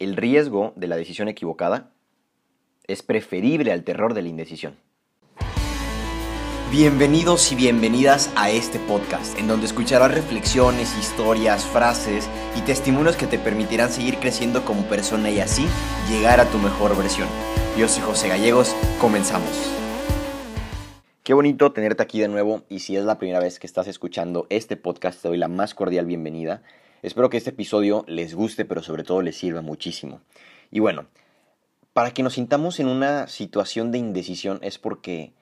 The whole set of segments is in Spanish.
el riesgo de la decisión equivocada es preferible al terror de la indecisión. Bienvenidos y bienvenidas a este podcast, en donde escucharás reflexiones, historias, frases y testimonios que te permitirán seguir creciendo como persona y así llegar a tu mejor versión. Yo soy José Gallegos, comenzamos. Qué bonito tenerte aquí de nuevo y si es la primera vez que estás escuchando este podcast te doy la más cordial bienvenida. Espero que este episodio les guste pero sobre todo les sirva muchísimo. Y bueno, para que nos sintamos en una situación de indecisión es porque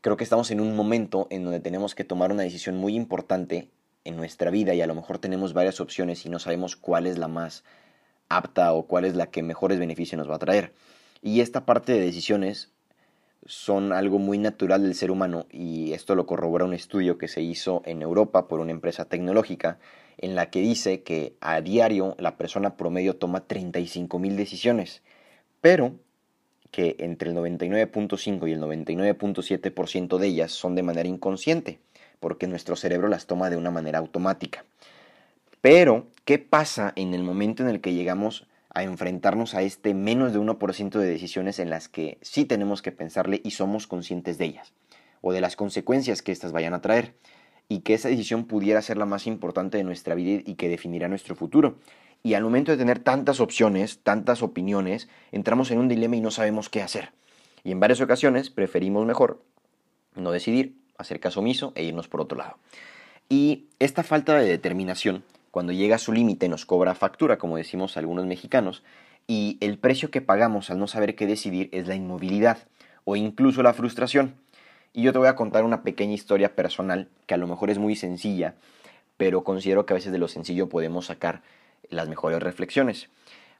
creo que estamos en un momento en donde tenemos que tomar una decisión muy importante en nuestra vida y a lo mejor tenemos varias opciones y no sabemos cuál es la más apta o cuál es la que mejores beneficios nos va a traer. Y esta parte de decisiones son algo muy natural del ser humano y esto lo corrobora un estudio que se hizo en Europa por una empresa tecnológica en la que dice que a diario la persona promedio toma 35 mil decisiones, pero que entre el 99.5 y el 99.7% de ellas son de manera inconsciente, porque nuestro cerebro las toma de una manera automática. Pero, ¿qué pasa en el momento en el que llegamos a enfrentarnos a este menos de 1% de decisiones en las que sí tenemos que pensarle y somos conscientes de ellas, o de las consecuencias que éstas vayan a traer, y que esa decisión pudiera ser la más importante de nuestra vida y que definirá nuestro futuro? y al momento de tener tantas opciones, tantas opiniones, entramos en un dilema y no sabemos qué hacer. Y en varias ocasiones preferimos mejor no decidir, hacer caso omiso e irnos por otro lado. Y esta falta de determinación, cuando llega a su límite, nos cobra factura, como decimos algunos mexicanos, y el precio que pagamos al no saber qué decidir es la inmovilidad o incluso la frustración. Y yo te voy a contar una pequeña historia personal que a lo mejor es muy sencilla, pero considero que a veces de lo sencillo podemos sacar las mejores reflexiones.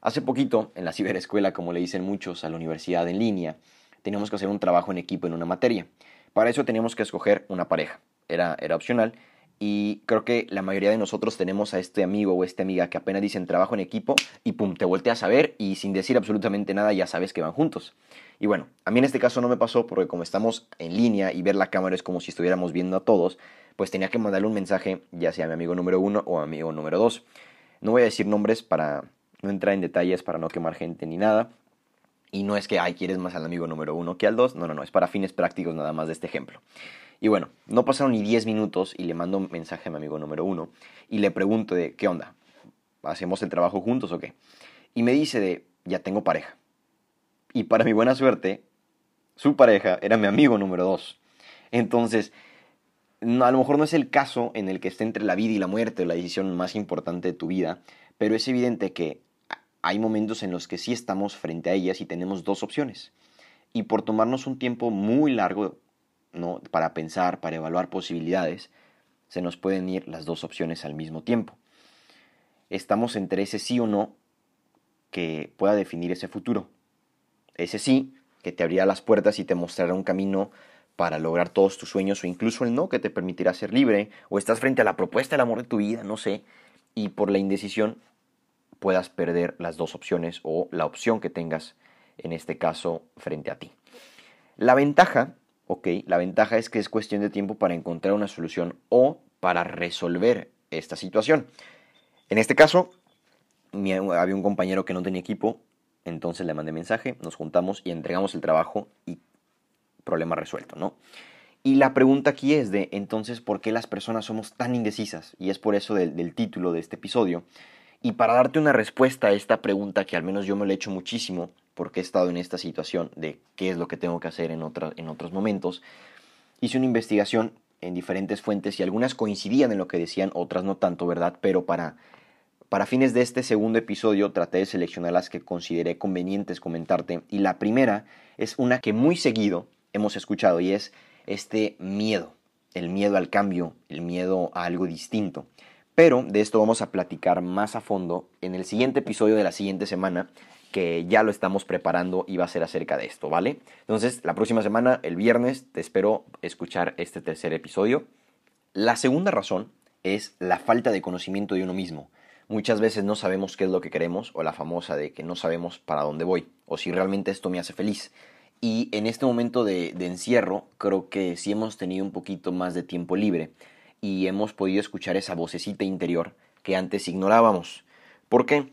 Hace poquito, en la ciberescuela, como le dicen muchos, a la universidad en línea, teníamos que hacer un trabajo en equipo en una materia. Para eso teníamos que escoger una pareja. Era, era opcional. Y creo que la mayoría de nosotros tenemos a este amigo o esta amiga que apenas dicen trabajo en equipo y pum, te volteas a ver y sin decir absolutamente nada ya sabes que van juntos. Y bueno, a mí en este caso no me pasó porque como estamos en línea y ver la cámara es como si estuviéramos viendo a todos, pues tenía que mandarle un mensaje ya sea a mi amigo número uno o amigo número dos. No voy a decir nombres para no entrar en detalles, para no quemar gente ni nada. Y no es que, ay, quieres más al amigo número uno que al dos. No, no, no, es para fines prácticos nada más de este ejemplo. Y bueno, no pasaron ni 10 minutos y le mando un mensaje a mi amigo número uno y le pregunto de, ¿qué onda? ¿Hacemos el trabajo juntos o qué? Y me dice de, ya tengo pareja. Y para mi buena suerte, su pareja era mi amigo número dos. Entonces, a lo mejor no es el caso en el que esté entre la vida y la muerte, la decisión más importante de tu vida, pero es evidente que hay momentos en los que sí estamos frente a ellas y tenemos dos opciones. Y por tomarnos un tiempo muy largo ¿no? para pensar, para evaluar posibilidades, se nos pueden ir las dos opciones al mismo tiempo. Estamos entre ese sí o no que pueda definir ese futuro. Ese sí que te abrirá las puertas y te mostrará un camino para lograr todos tus sueños o incluso el no que te permitirá ser libre o estás frente a la propuesta del amor de tu vida, no sé, y por la indecisión puedas perder las dos opciones o la opción que tengas en este caso frente a ti. La ventaja, ok, la ventaja es que es cuestión de tiempo para encontrar una solución o para resolver esta situación. En este caso, había un compañero que no tenía equipo, entonces le mandé mensaje, nos juntamos y entregamos el trabajo y problema resuelto, ¿no? Y la pregunta aquí es de, entonces, ¿por qué las personas somos tan indecisas? Y es por eso del, título de este episodio. Y para darte una respuesta a esta pregunta, que al menos yo me lo he hecho muchísimo, porque he estado en esta situación de qué es lo que tengo que hacer en, en otros momentos, hice una investigación en diferentes fuentes y algunas coincidían en lo que decían, otras no tanto, ¿verdad? Pero para, para fines de este segundo episodio traté de seleccionar las que consideré convenientes comentarte. Y la primera es una que muy seguido hemos escuchado y es este miedo, el miedo al cambio, el miedo a algo distinto. Pero de esto vamos a platicar más a fondo en el siguiente episodio de la siguiente semana, que ya lo estamos preparando y va a ser acerca de esto, ¿vale? Entonces, la próxima semana, el viernes, te espero escuchar este tercer episodio. La segunda razón es la falta de conocimiento de uno mismo. Muchas veces no sabemos qué es lo que queremos o la famosa de que no sabemos para dónde voy o si realmente esto me hace feliz. Y en este momento de, encierro, creo que sí hemos tenido un poquito más de tiempo libre y hemos podido escuchar esa vocecita interior que antes ignorábamos. ¿Por qué?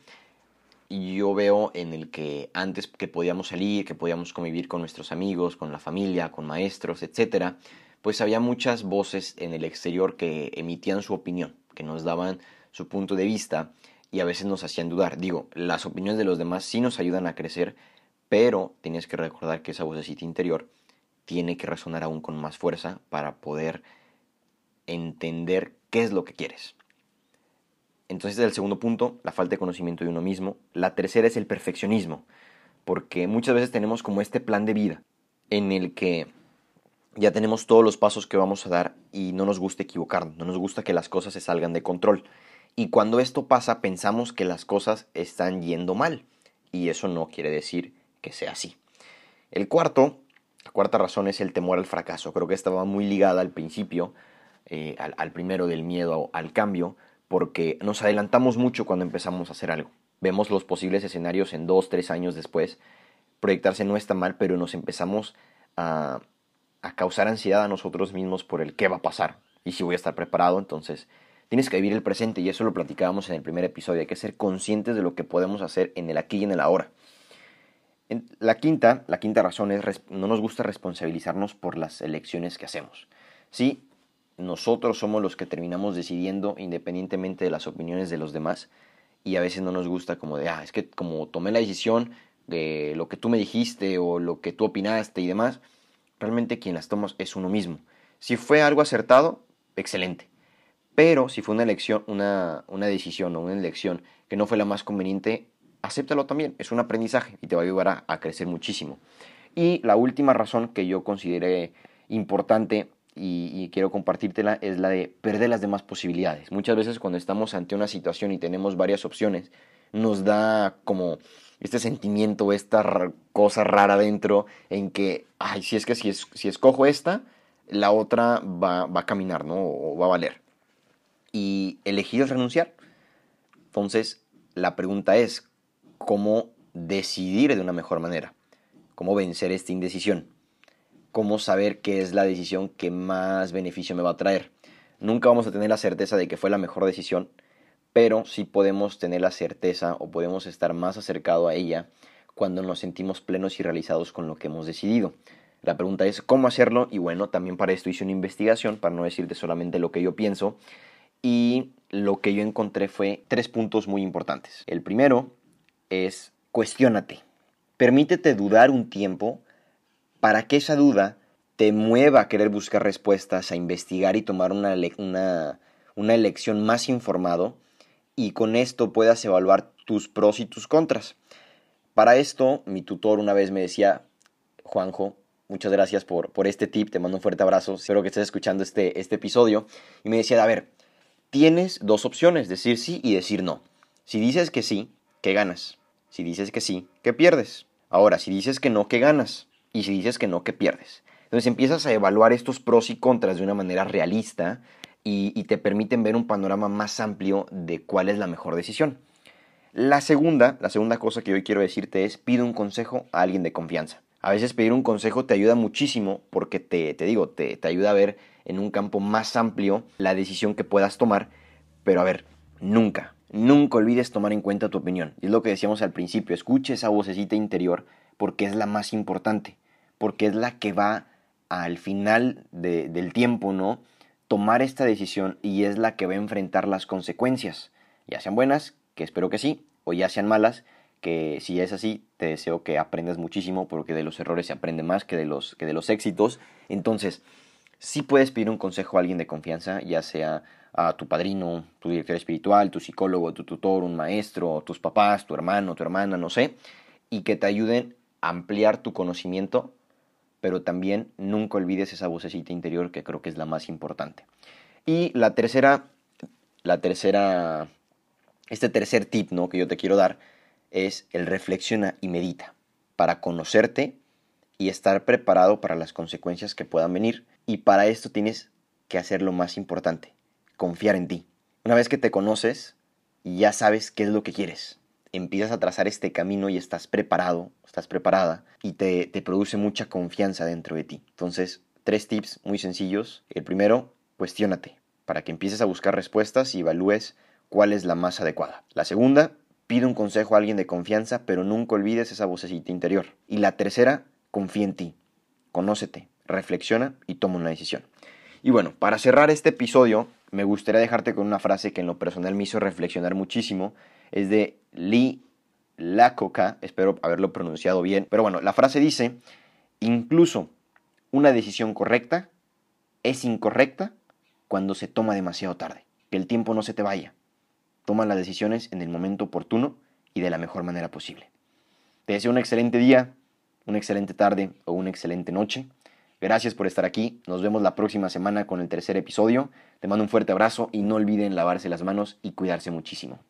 Yo veo en el que antes que podíamos salir, que podíamos convivir con nuestros amigos, con la familia, con maestros, etc., pues había muchas voces en el exterior que emitían su opinión, que nos daban su punto de vista y a veces nos hacían dudar. Digo, las opiniones de los demás sí nos ayudan a crecer, pero tienes que recordar que esa vocecita interior tiene que resonar aún con más fuerza para poder entender qué es lo que quieres. Entonces, el segundo punto, la falta de conocimiento de uno mismo. La tercera es el perfeccionismo, porque muchas veces tenemos como este plan de vida en el que ya tenemos todos los pasos que vamos a dar y no nos gusta equivocarnos, no nos gusta que las cosas se salgan de control. Y cuando esto pasa, pensamos que las cosas están yendo mal, y eso no quiere decir que sea así. El cuarto, la cuarta razón es el temor al fracaso. Creo que estaba muy ligada al principio, eh, al, al primero del miedo al cambio, porque nos adelantamos mucho cuando empezamos a hacer algo. Vemos los posibles escenarios en dos, tres años después. Proyectarse no está mal, pero nos empezamos a, causar ansiedad a nosotros mismos por el qué va a pasar y si voy a estar preparado. Entonces, tienes que vivir el presente y eso lo platicábamos en el primer episodio. Hay que ser conscientes de lo que podemos hacer en el aquí y en el ahora. La quinta, la quinta razón es no nos gusta responsabilizarnos por las elecciones que hacemos. Sí, nosotros somos los que terminamos decidiendo independientemente de las opiniones de los demás y a veces no nos gusta como de, ah, es que como tomé la decisión de lo que tú me dijiste o lo que tú opinaste y demás, realmente quien las toma es uno mismo. Si fue algo acertado, excelente. Pero si fue una elección, una, una decisión o una elección que no fue la más conveniente, acéptalo también. Es un aprendizaje y te va a ayudar a, a crecer muchísimo. Y la última razón que yo consideré importante y, quiero compartírtela es la de perder las demás posibilidades. Muchas veces cuando estamos ante una situación y tenemos varias opciones, nos da como este sentimiento, esta cosa rara dentro en que, ay, si es que si, si escojo esta, la otra va, va, a caminar, ¿no? O va a valer. Y elegir es renunciar. Entonces, la pregunta es, ¿cómo decidir de una mejor manera? ¿Cómo vencer esta indecisión? Cómo saber qué es la decisión que más beneficio me va a traer. Nunca vamos a tener la certeza de que fue la mejor decisión, pero sí podemos tener la certeza o podemos estar más acercado a ella cuando nos sentimos plenos y realizados con lo que hemos decidido. La pregunta es cómo hacerlo y bueno, también para esto hice una investigación, para no decirte solamente lo que yo pienso, y lo que yo encontré fue tres puntos muy importantes. El primero es cuestiónate. Permítete dudar un tiempo para que esa duda te mueva a querer buscar respuestas, a investigar y tomar una, una, elección más informado y con esto puedas evaluar tus pros y tus contras. Para esto, mi tutor una vez me decía, Juanjo, muchas gracias por, por este tip, te mando un fuerte abrazo, espero que estés escuchando este, este episodio, y me decía, a ver, tienes dos opciones, decir sí y decir no. Si dices que sí, ¿qué ganas? Si dices que sí, ¿qué pierdes? Ahora, si dices que no, ¿qué ganas? Y si dices que no, que pierdes. Entonces empiezas a evaluar estos pros y contras de una manera realista y, te permiten ver un panorama más amplio de cuál es la mejor decisión. La segunda, la segunda cosa que hoy quiero decirte es pide un consejo a alguien de confianza. A veces pedir un consejo te ayuda muchísimo porque te, te digo, te, te ayuda a ver en un campo más amplio la decisión que puedas tomar. Pero a ver, nunca, nunca olvides tomar en cuenta tu opinión. Es lo que decíamos al principio, escuche esa vocecita interior porque es la más importante porque es la que va al final del tiempo, ¿no? Tomar esta decisión y es la que va a enfrentar las consecuencias, ya sean buenas, que espero que sí, o ya sean malas, que si es así, te deseo que aprendas muchísimo, porque de los errores se aprende más que de los, que de los éxitos. Entonces, sí puedes pedir un consejo a alguien de confianza, ya sea a tu padrino, tu director espiritual, tu psicólogo, tu tutor, un maestro, tus papás, tu hermano, tu hermana, no sé, y que te ayuden a ampliar tu conocimiento pero también nunca olvides esa vocecita interior que creo que es la más importante. Y la tercera, la tercera, este tercer tip ¿no? que yo te quiero dar es el reflexiona y medita para conocerte y estar preparado para las consecuencias que puedan venir. Y para esto tienes que hacer lo más importante, confiar en ti. Una vez que te conoces, ya sabes qué es lo que quieres empiezas a trazar este camino y estás preparado, estás preparada y te, te produce mucha confianza dentro de ti. Entonces, tres tips muy sencillos. El primero, cuestiónate para que empieces a buscar respuestas y evalúes cuál es la más adecuada. La segunda, Pide un consejo a alguien de confianza, pero nunca olvides esa vocecita interior. Y la tercera, confía en ti. Conócete, reflexiona y toma una decisión. Y bueno, para cerrar este episodio, me gustaría dejarte con una frase que en lo personal me hizo reflexionar muchísimo. Es de Lee Lacoca, espero haberlo pronunciado bien. Pero bueno, la frase dice, incluso una decisión correcta es incorrecta cuando se toma demasiado tarde. Que el tiempo no se te vaya. Toma las decisiones en el momento oportuno y de la mejor manera posible. Te deseo un excelente día, una excelente tarde o una excelente noche. Gracias por estar aquí. Nos vemos la próxima semana con el tercer episodio. Te mando un fuerte abrazo y no olviden lavarse las manos y cuidarse muchísimo.